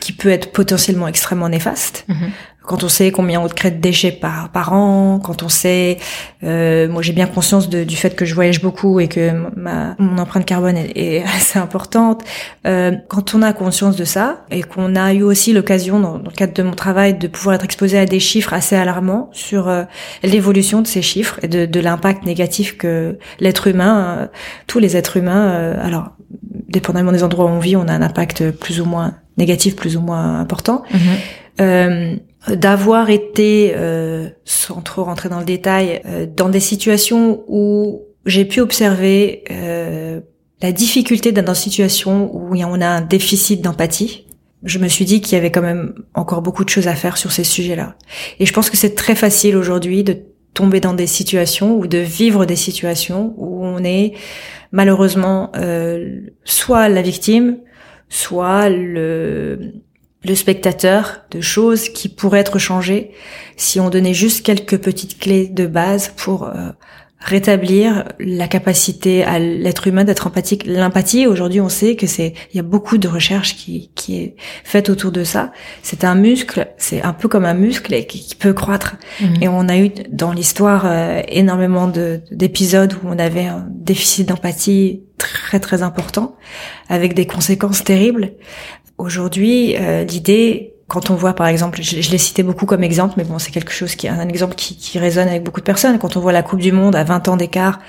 qui peut être potentiellement extrêmement néfaste. Mhm quand on sait combien on crée de déchets par, par an, quand on sait, euh, moi j'ai bien conscience de, du fait que je voyage beaucoup et que ma, mon empreinte carbone est, assez importante. Euh, quand on a conscience de ça et qu'on a eu aussi l'occasion dans, le cadre de mon travail de pouvoir être exposé à des chiffres assez alarmants sur euh, l'évolution de ces chiffres et de, de l'impact négatif que l'être humain, euh, tous les êtres humains, euh, alors dépendamment des endroits où on vit, on a un impact plus ou moins négatif, plus ou moins important. Mm-hmm d'avoir été, euh, sans trop rentrer dans le détail, euh, dans des situations où j'ai pu observer euh, la difficulté d'être dans une situation où on a un déficit d'empathie. Je me suis dit qu'il y avait quand même encore beaucoup de choses à faire sur ces sujets-là. Et je pense que c'est très facile aujourd'hui de tomber dans des situations ou de vivre des situations où on est malheureusement euh, soit la victime, soit le le spectateur de choses qui pourraient être changées si on donnait juste quelques petites clés de base pour euh, rétablir la capacité à l'être humain d'être empathique. L'empathie, aujourd'hui, on sait que c'est, il y a beaucoup de recherches qui, qui est faite autour de ça. C'est un muscle, c'est un peu comme un muscle et qui, peut croître. Mhm. Et on a eu dans l'histoire euh, énormément d'épisodes où on avait un déficit d'empathie très très important, avec des conséquences terribles. Aujourd'hui, euh, l'idée, quand on voit par exemple, je, l'ai cité beaucoup comme exemple, mais bon, c'est quelque chose qui est un exemple qui, qui, résonne avec beaucoup de personnes. Quand on voit la Coupe du Monde à 20 ans d'écart,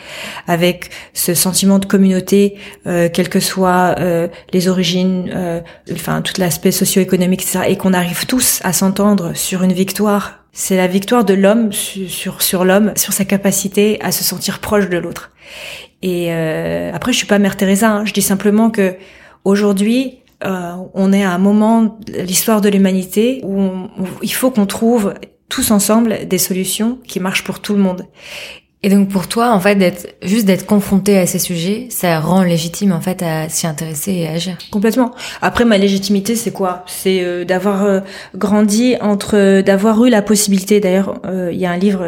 avec ce sentiment de communauté, euh, quelles que soient euh, les origines, euh, enfin tout l'aspect socio-économique, etc., et qu'on arrive tous à s'entendre sur une victoire C'est la victoire de l'homme sur sur, l'homme, sur sa capacité à se sentir proche de l'autre. Et euh, après, je suis pas Mère Teresa. Hein. Je dis simplement que aujourd'hui, euh, on est à un moment de l'histoire de l'humanité où il faut qu'on trouve tous ensemble des solutions qui marchent pour tout le monde. Et donc pour toi, en fait, d'être juste d'être confronté à ces sujets, ça rend légitime en fait à s'y intéresser et à agir. Complètement. Après, ma légitimité, c'est quoi? C'est euh, d'avoir euh, grandi entre, d'avoir eu la possibilité. D'ailleurs, euh, il y a un livre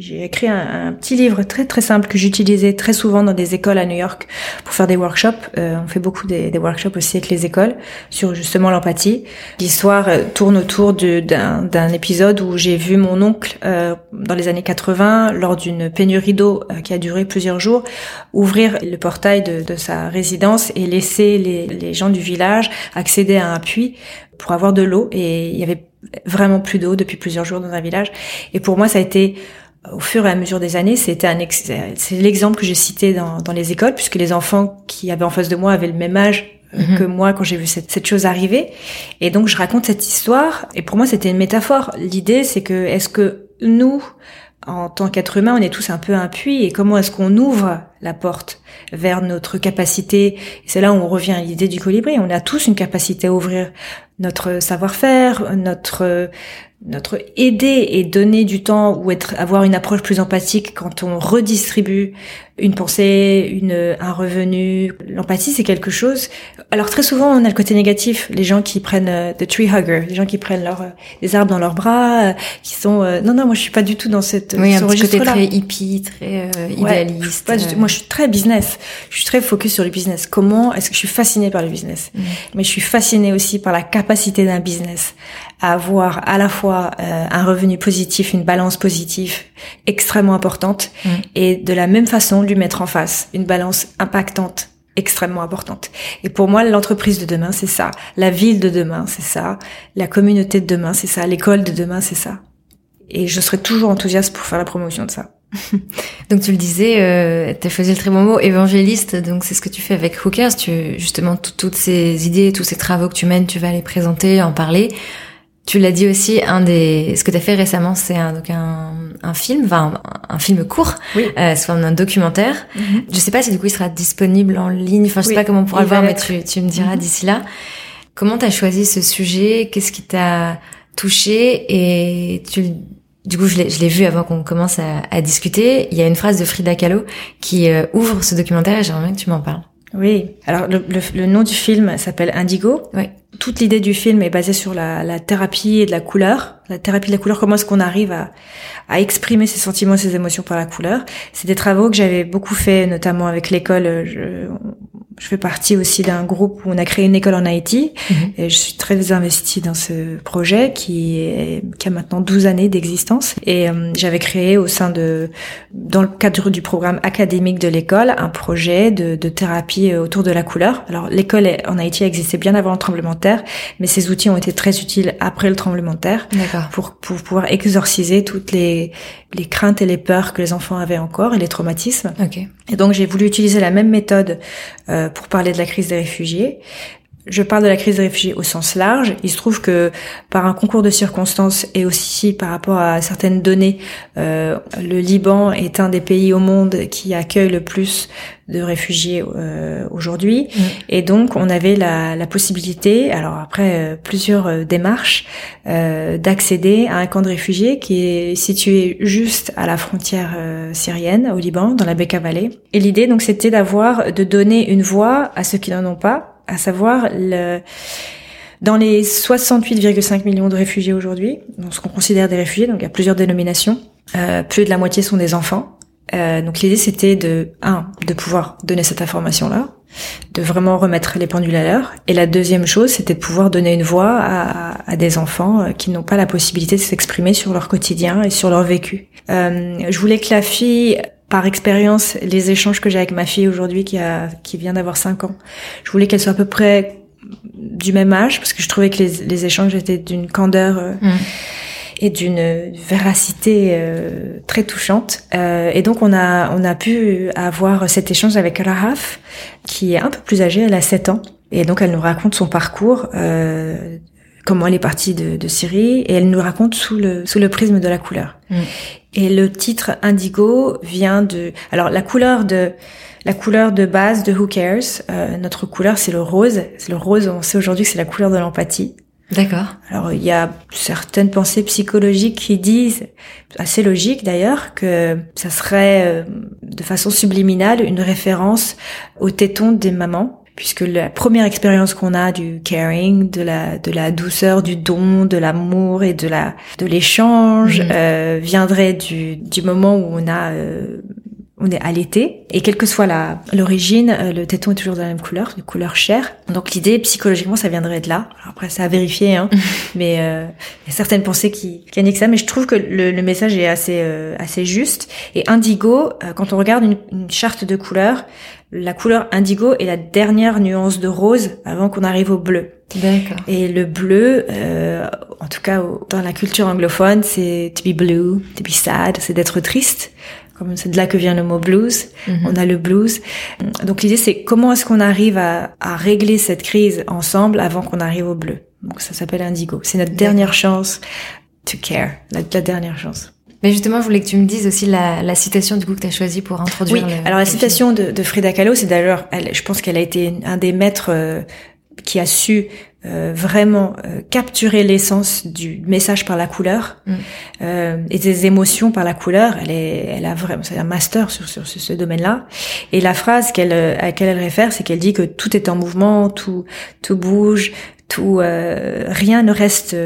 j'ai écrit un, petit livre très très simple que j'utilisais très souvent dans des écoles à New York pour faire des workshops. Euh, on fait beaucoup des, des, workshops aussi avec les écoles sur justement l'empathie. L'histoire euh, tourne autour d'un épisode où j'ai vu mon oncle euh, dans les années 80 lors d'une pénurie d'eau qui a duré plusieurs jours ouvrir le portail de, de sa résidence et laisser les, les gens du village accéder à un puits pour avoir de l'eau et il y avait vraiment plus d'eau depuis plusieurs jours dans un village et pour moi ça a été au fur et à mesure des années, c'était un c'est l'exemple que j'ai cité dans, dans, les écoles, puisque les enfants qui avaient en face de moi avaient le même âge mhm. que moi quand j'ai vu cette, cette, chose arriver. Et donc je raconte cette histoire, et pour moi c'était une métaphore. L'idée c'est que est-ce que nous, en tant qu'être humain, on est tous un peu un puits, et comment est-ce qu'on ouvre la porte vers notre capacité C'est là où on revient à l'idée du colibri. On a tous une capacité à ouvrir notre savoir-faire, notre notre aider et donner du temps ou être avoir une approche plus empathique quand on redistribue une pensée, une un revenu. L'empathie c'est quelque chose. Alors très souvent on a le côté négatif, les gens qui prennent euh, the tree hugger, les gens qui prennent leur des arbres dans leurs bras, euh, qui sont euh, non non moi je suis pas du tout dans cette oui, un petit côté très hippie, très idéaliste. moi je suis très business, je suis très focus sur le business. Comment est-ce que je suis fascinée par le business, mm. mais je suis fascinée aussi par la capacité d'un business à avoir à la fois euh, un revenu positif, une balance positive extrêmement importante, mm. et de la même façon lui mettre en face une balance impactante extrêmement importante. Et pour moi, l'entreprise de demain, c'est ça. La ville de demain, c'est ça. La communauté de demain, c'est ça. L'école de demain, c'est ça. Et je serai toujours enthousiaste pour faire la promotion de ça. donc tu le disais, euh, tu as choisi le très bon mot, évangéliste, donc c'est ce que tu fais avec Hookers, tu justement toutes ces idées, tous ces travaux que tu mènes, tu vas les présenter, en parler. Tu l'as dit aussi, un des, ce que tu as fait récemment, c'est un, donc un, un film, enfin un, film court, oui. euh, soit un documentaire. Mm Je sais pas si du coup il sera disponible en ligne. Enfin, je sais pas comment on pourra le voir, mais tu, tu me diras mhm. d'ici là. Comment t'as choisi ce sujet? Qu'est-ce qui t'a touché? Et tu, du coup, je l'ai vu avant qu'on commence à, à, discuter. Il y a une phrase de Frida Kahlo qui euh, ouvre ce documentaire et j'aimerais bien que tu m'en parles. Oui. Alors le, le, le nom du film s'appelle Indigo. Oui toute l'idée du film est basée sur la, la, thérapie et de la couleur. La thérapie de la couleur, comment est-ce qu'on arrive à, à, exprimer ses sentiments, ses émotions par la couleur? C'est des travaux que j'avais beaucoup fait, notamment avec l'école. Je, je fais partie aussi d'un groupe où on a créé une école en Haïti mhm. et je suis très investie dans ce projet qui, est, qui a maintenant 12 années d'existence et euh, j'avais créé au sein de dans le cadre du programme académique de l'école un projet de, de, thérapie euh, autour de la couleur. Alors l'école en Haïti existait bien avant le tremblement de terre, mais ces outils ont été très utiles après le tremblement de terre pour, pour pouvoir exorciser toutes les, les craintes et les peurs que les enfants avaient encore et les traumatismes. Okay. Et donc j'ai voulu utiliser la même méthode euh, pour parler de la crise des réfugiés. Je parle de la crise des réfugiés au sens large. Il se trouve que par un concours de circonstances et aussi par rapport à certaines données, euh, le Liban est un des pays au monde qui accueille le plus de réfugiés euh, aujourd'hui. Mm. Et donc, on avait la, la possibilité, alors après euh, plusieurs euh, démarches, euh, d'accéder à un camp de réfugiés qui est situé juste à la frontière syrienne, au Liban, dans la Bekaa Valley. Et l'idée, donc, c'était d'avoir, de donner une voix à ceux qui n'en ont pas, à savoir le dans les 68,5 millions de réfugiés aujourd'hui, ce qu'on considère des réfugiés, donc il y a plusieurs dénominations, euh, plus de la moitié sont des enfants. Euh, donc l'idée c'était de un de pouvoir donner cette information là, de vraiment remettre les pendules à l'heure. Et la deuxième chose c'était de pouvoir donner une voix à, à des enfants euh, qui n'ont pas la possibilité de s'exprimer sur leur quotidien et sur leur vécu. Euh, je voulais que la fille par expérience, les échanges que j'ai avec ma fille aujourd'hui qui a qui vient d'avoir 5 ans, je voulais qu'elle soit à peu près du même âge parce que je trouvais que les, les échanges étaient d'une candeur euh, mm et d'une véracité euh, très touchante. Euh, et donc on a on a pu avoir cet échange avec Rahaf, qui est un peu plus âgée, elle a 7 ans, et donc elle nous raconte son parcours. Euh, comment elle est partie de, de, Syrie et elle nous raconte sous le sous le prisme de la couleur. Mm. Et le titre Indigo vient de alors la couleur de la couleur de base de Who Cares. Euh, notre couleur c'est le rose. C'est le rose. On sait aujourd'hui que c'est la couleur de l'empathie. D'accord. Alors il y a certaines pensées psychologiques qui disent, assez logique d'ailleurs, que ça serait euh, de façon subliminale une référence au téton des mamans puisque la première expérience qu'on a du caring, de la de la douceur, du don, de l'amour et de la de l'échange Mhm. euh, viendrait du du moment où on a euh, on est allaité et quelle que soit la l'origine, euh, le téton est toujours de la même couleur, de couleur chair. Donc l'idée psychologiquement ça viendrait de là. Alors après c'est à vérifier, hein, mais euh, il y a certaines pensées qui, qui indiquent ça. Mais je trouve que le, le message est assez euh, assez juste. Et indigo, euh, quand on regarde une, une charte de couleurs, la couleur indigo est la dernière nuance de rose avant qu'on arrive au bleu. D'accord. Et le bleu, euh, en tout cas dans la culture anglophone, c'est to be blue, to be sad, c'est d'être triste. Comme c'est de là que vient le mot blues. Mhm. On a le blues. Donc l'idée c'est comment est-ce qu'on arrive à, à régler cette crise ensemble avant qu'on arrive au bleu. Donc ça s'appelle indigo. C'est notre dernière chance to care, la, la dernière chance. Mais justement, je voulais que tu me dises aussi la, la citation du coup que tu as choisie pour introduire Oui, le- alors la citation de, de Frida Kahlo, c'est d'ailleurs, je pense qu'elle a été un des maîtres euh, qui a su euh, vraiment euh, capturer l'essence du message par la couleur Mm. euh, et des émotions par la couleur. Elle est, elle a vraiment, c'est un master sur, sur ce, ce domaine-là. Et la phrase qu'elle, euh, à laquelle elle réfère, c'est qu'elle dit que tout est en mouvement, tout, tout bouge, tout, euh, rien ne reste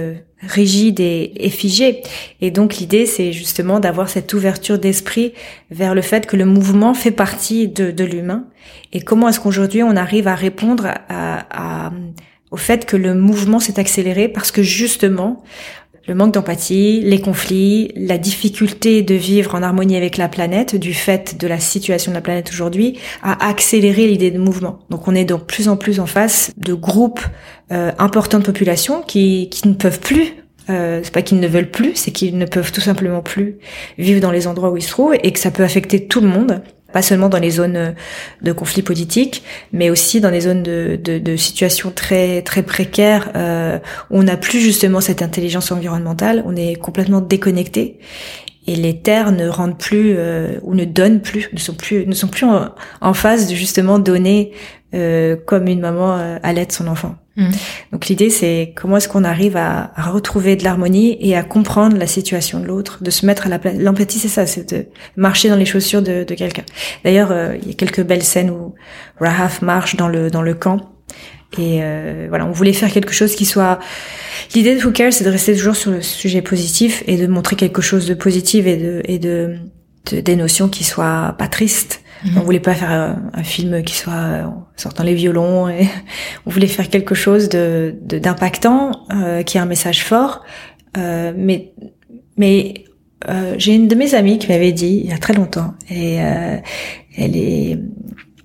rigide et, et figé. Et donc l'idée, c'est justement d'avoir cette ouverture d'esprit vers le fait que le mouvement fait partie de, de l'humain. Et comment est-ce qu'aujourd'hui on arrive à répondre à, à- au fait que le mouvement s'est accéléré parce que justement le manque d'empathie, les conflits, la difficulté de vivre en harmonie avec la planète du fait de la situation de la planète aujourd'hui a accéléré l'idée de mouvement. Donc on est de plus en plus en face de groupes euh, importants de population qui, qui ne peuvent plus euh, c'est pas qu'ils ne veulent plus, c'est qu'ils ne peuvent tout simplement plus vivre dans les endroits où ils se trouvent et que ça peut affecter tout le monde, pas seulement dans les zones euh, de conflits politiques, mais aussi dans les zones de, de, situations très très précaires euh, où on n'a plus justement cette intelligence environnementale, on est complètement déconnecté et les terres ne rendent plus euh, ou ne donnent plus, ne sont plus ne sont plus en, phase de justement donner euh, comme une maman allait son enfant. Mhm. Donc l'idée c'est comment est-ce qu'on arrive à, à retrouver de l'harmonie et à comprendre la situation de l'autre, de se mettre à la place. L'empathie c'est ça, c'est de marcher dans les chaussures de, de quelqu'un. D'ailleurs euh, il y a quelques belles scènes où Rahaf marche dans le dans le camp et euh, voilà on voulait faire quelque chose qui soit L'idée de Who Cares, c'est de rester toujours sur le sujet positif et de montrer quelque chose de positif et de, et de, de- des notions qui soient pas tristes. Mhm. On voulait pas faire un, film qui soit euh, sortant les violons et on voulait faire quelque chose de d'impactant, euh, qui a un message fort. Euh, mais mais euh, j'ai une de mes amies qui m'avait dit il y a très longtemps et euh, elle est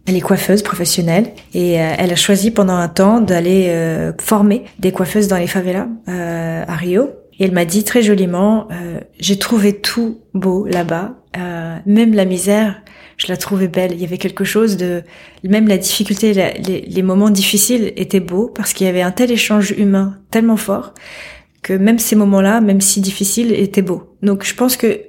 elle est coiffeuse professionnelle et elle a choisi pendant un temps d'aller former des coiffeuses dans les favelas à Rio. Et elle m'a dit très joliment, j'ai trouvé tout beau là-bas, même la misère, je la trouvais belle. Il y avait quelque chose de, même la difficulté, les, moments difficiles étaient beaux parce qu'il y avait un tel échange humain tellement fort que même ces moments-là, même si difficiles, étaient beaux. Donc je pense que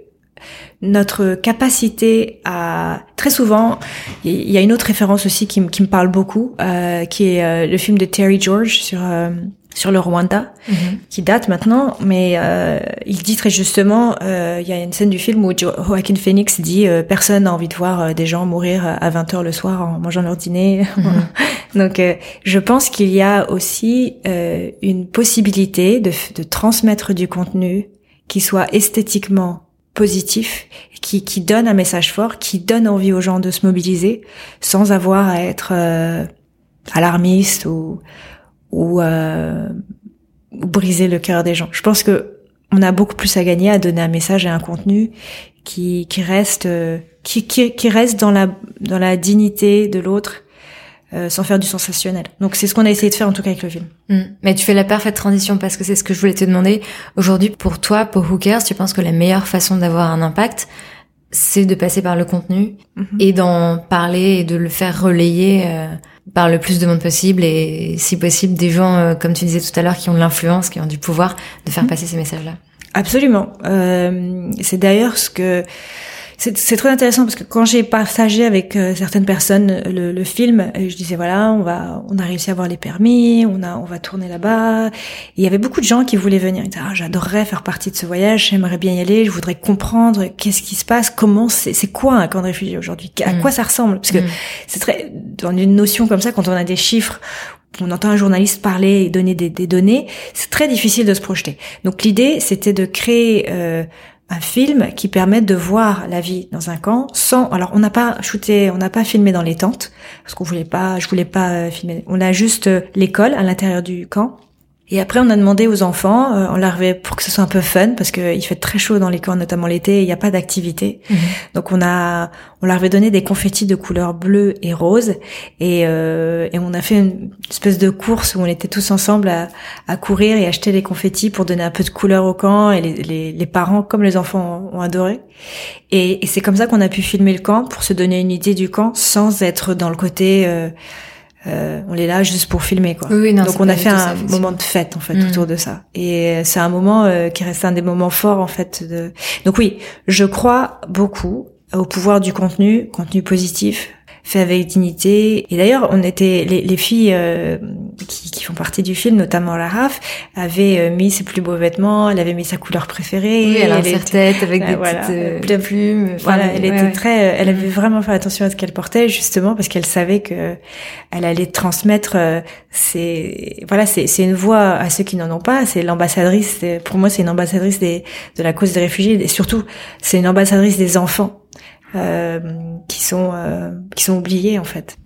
notre capacité à très souvent il y a une autre référence aussi qui, me- qui me parle beaucoup euh, qui est euh, le film de Terry George sur euh, sur le Rwanda Mhm. qui date maintenant mais euh, il dit très justement euh, il y a une scène du film où Jo- Joaquin Phoenix dit euh, personne n'a envie de voir euh, des gens mourir à 20h le soir en mangeant leur dîner Mhm. donc euh, je pense qu'il y a aussi euh, une possibilité de, de transmettre du contenu qui soit esthétiquement positif, qui, qui donne un message fort, qui donne envie aux gens de se mobiliser, sans avoir à être euh, alarmiste ou ou, euh, ou briser le cœur des gens. Je pense que on a beaucoup plus à gagner à donner un message et un contenu qui qui reste euh, qui, qui qui reste dans la dans la dignité de l'autre euh, sans faire du sensationnel. Donc c'est ce qu'on a essayé de faire en tout cas avec le film. Mm. Mais tu fais la parfaite transition parce que c'est ce que je voulais te demander. Aujourd'hui, pour toi, pour Cares, tu penses que la meilleure façon d'avoir un impact, c'est de passer par le contenu Mhm. et d'en parler et de le faire relayer euh, par le plus de monde possible et si possible des gens, euh, comme tu disais tout à l'heure, qui ont de l'influence, qui ont du pouvoir de faire mmh. passer ces messages-là. Absolument. Euh, c'est d'ailleurs ce que c'est très intéressant parce que quand j'ai partagé avec euh, certaines personnes le, le, film, je disais voilà, on va, on a réussi à avoir les permis, on a, on va tourner là-bas. Il y avait beaucoup de gens qui voulaient venir. Ils disaient ah, j'adorerais faire partie de ce voyage, j'aimerais bien y aller, je voudrais comprendre qu'est-ce qui se passe, comment c'est, c'est quoi un camp de réfugiés aujourd'hui, à mm. quoi ça ressemble, parce que mm. c'est très dans une notion comme ça quand on a des chiffres on entend un journaliste parler et donner des, des données, c'est très difficile de se projeter. Donc l'idée, c'était de créer euh, un film qui permet de voir la vie dans un camp sans alors on n'a pas shooté on n'a pas filmé dans les tentes parce qu'on voulait pas je voulais pas euh, filmer. On a juste euh, l'école à l'intérieur du camp et après, on a demandé aux enfants, euh, on leur avait pour que ce soit un peu fun, parce qu'il fait très chaud dans les camps, notamment l'été, il n'y a pas d'activité. Mhm. Donc on a, on leur avait donné des confettis de couleur bleue et rose, et, euh, et on a fait une espèce de course où on était tous ensemble à, à courir et acheter les confettis pour donner un peu de couleur au camp, et les, les, les parents, comme les enfants, ont, adoré. Et, et c'est comme ça qu'on a pu filmer le camp pour se donner une idée du camp sans être dans le côté euh, euh, on est là juste pour filmer quoi. Donc on a fait un moment de fête en fait mm. autour de ça. Et euh, c'est un moment euh, qui reste un des moments forts en fait. De... Donc oui, je crois beaucoup au pouvoir du contenu, contenu positif, fait avec dignité. Et d'ailleurs, on était les, les filles euh, qui, qui, font partie du film, notamment la Raf, avaient euh, mis ses plus beaux vêtements. Elle avait mis sa couleur préférée. Oui, elle, a un tête avec des voilà, petites euh, plumes. Voilà, elle était très. Elle avait mm. vraiment fait attention à ce qu'elle portait, justement parce qu'elle savait que elle allait transmettre. c'est voilà, c'est c'est une voix à ceux qui n'en ont pas. C'est l'ambassadrice. Pour moi, c'est une ambassadrice des, de la cause des réfugiés et surtout, c'est une ambassadrice des enfants euh, qui sont euh, qui sont oubliés en fait.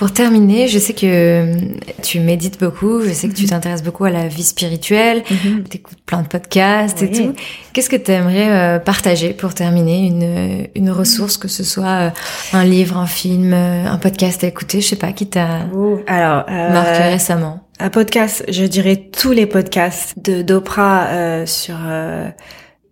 Pour terminer, je sais que tu médites beaucoup, je sais que tu mhm. t'intéresses beaucoup à la vie spirituelle, mhm. tu écoutes plein de podcasts et tout. Qu'est-ce que tu aimerais euh, partager pour terminer? Une, une ressource, que ce soit un livre, un film, un podcast à écouter, je sais pas, qui t'a Alors, marqué récemment? Un podcast, je dirais tous les podcasts de d'Oprah sur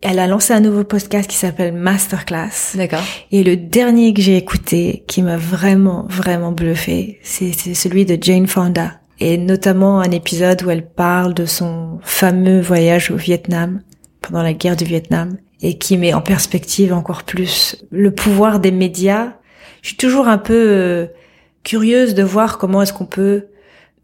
elle a lancé un nouveau podcast qui s'appelle Masterclass. D'accord. Et le dernier que j'ai écouté, qui m'a vraiment, vraiment bluffé, c'est celui de Jane Fonda. Et notamment un épisode où elle parle de son fameux voyage au Vietnam, pendant la guerre du Vietnam, et qui met en perspective encore plus le pouvoir des médias. Je suis toujours un peu euh, curieuse de voir comment est-ce qu'on peut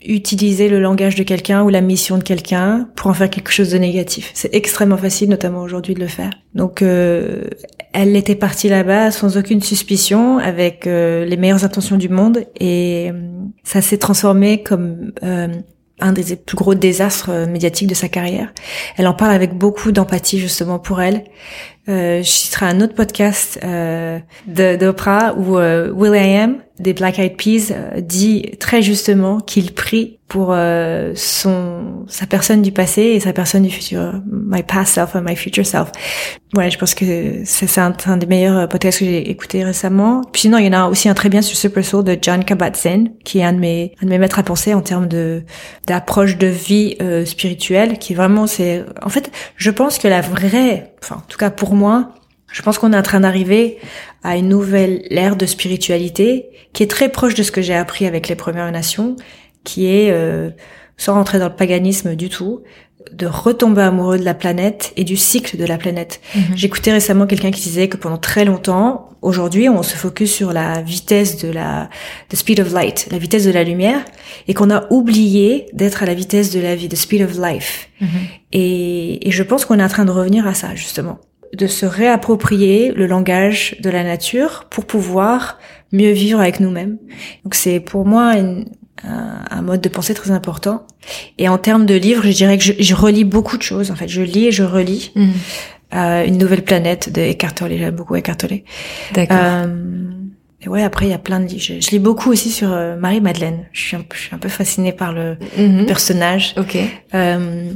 utiliser le langage de quelqu'un ou la mission de quelqu'un pour en faire quelque chose de négatif. C'est extrêmement facile, notamment aujourd'hui, de le faire. Donc, euh, elle était partie là-bas sans aucune suspicion, avec euh, les meilleures intentions du monde, et euh, ça s'est transformé comme un des plus gros désastres médiatiques de sa carrière. Elle en parle avec beaucoup d'empathie justement pour elle. Euh, je citerai un autre podcast euh, d'Oprah où euh, Will I Am des Black Eyed Peas euh, dit très justement qu'il prie pour euh, son sa personne du passé et sa personne du futur, my past self and my future self. Voilà, je pense que c'est un, des meilleurs podcasts que j'ai écouté récemment. Puis sinon, il y en a aussi un très bien sur Super Soul de John Kabat-Zinn, qui est un de mes un de mes maîtres à penser en termes de d'approche de vie euh, spirituelle, qui vraiment c'est en fait, je pense que la vraie, enfin en tout cas pour moi, je pense qu'on est en train d'arriver à une nouvelle ère de spiritualité qui est très proche de ce que j'ai appris avec les Premières Nations, qui est, euh, sans rentrer dans le paganisme du tout, de retomber amoureux de la planète et du cycle de la planète. Mhm. J'écoutais récemment quelqu'un qui disait que pendant très longtemps, aujourd'hui, on se focus sur la vitesse de la the speed of light, la vitesse de la lumière, et qu'on a oublié d'être à la vitesse de la vie, the speed of life. Mhm. Et, et je pense qu'on est en train de revenir à ça justement, de se réapproprier le langage de la nature pour pouvoir mieux vivre avec nous-mêmes. Donc c'est pour moi une, un, mode de pensée très important. Et en termes de livres, je dirais que je, je relis beaucoup de choses. En fait, je lis et je relis. Mm. Euh, une nouvelle planète de Eckhart Tolle. J'aime beaucoup Eckhart Tolle. D'accord. Euh, et ouais, après il y a plein de livres. Je, lis beaucoup aussi sur euh, Marie Madeleine. Je suis, un, je suis un peu fascinée par le mm-hmm. personnage, ok, euh,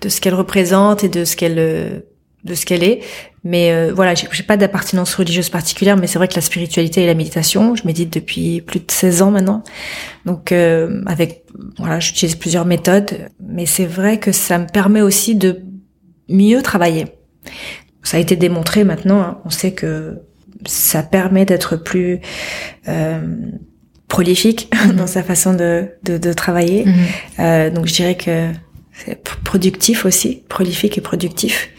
de ce qu'elle représente et de ce qu'elle euh, de ce qu'elle est. Mais euh, voilà, j'ai pas d'appartenance religieuse particulière, mais c'est vrai que la spiritualité et la méditation, je médite depuis plus de 16 ans maintenant. Donc euh, avec voilà, j'utilise plusieurs méthodes, mais c'est vrai que ça me permet aussi de mieux travailler. Ça a été démontré maintenant, hein. on sait que ça permet d'être plus euh, prolifique dans sa façon de, de, de travailler. Euh, donc je dirais que c'est productif aussi, prolifique et productif.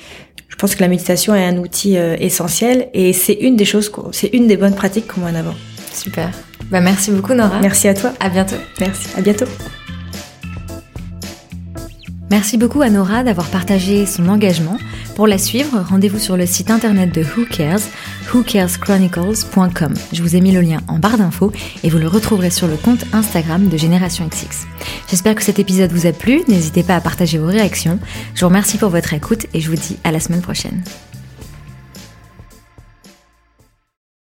Je pense que la méditation est un outil euh, essentiel et c'est une des choses, c'est une des bonnes pratiques qu'on met en avant. Super. Bah merci beaucoup Nora. Merci à toi. À bientôt. Merci. À bientôt. Merci beaucoup à Nora d'avoir partagé son engagement. Pour la suivre, rendez-vous sur le site internet de Who Cares, whocareschronicles.com. Je vous ai mis le lien en barre d'infos et vous le retrouverez sur le compte Instagram de Génération XX. J'espère que cet épisode vous a plu, n'hésitez pas à partager vos réactions. Je vous remercie pour votre écoute et je vous dis à la semaine prochaine.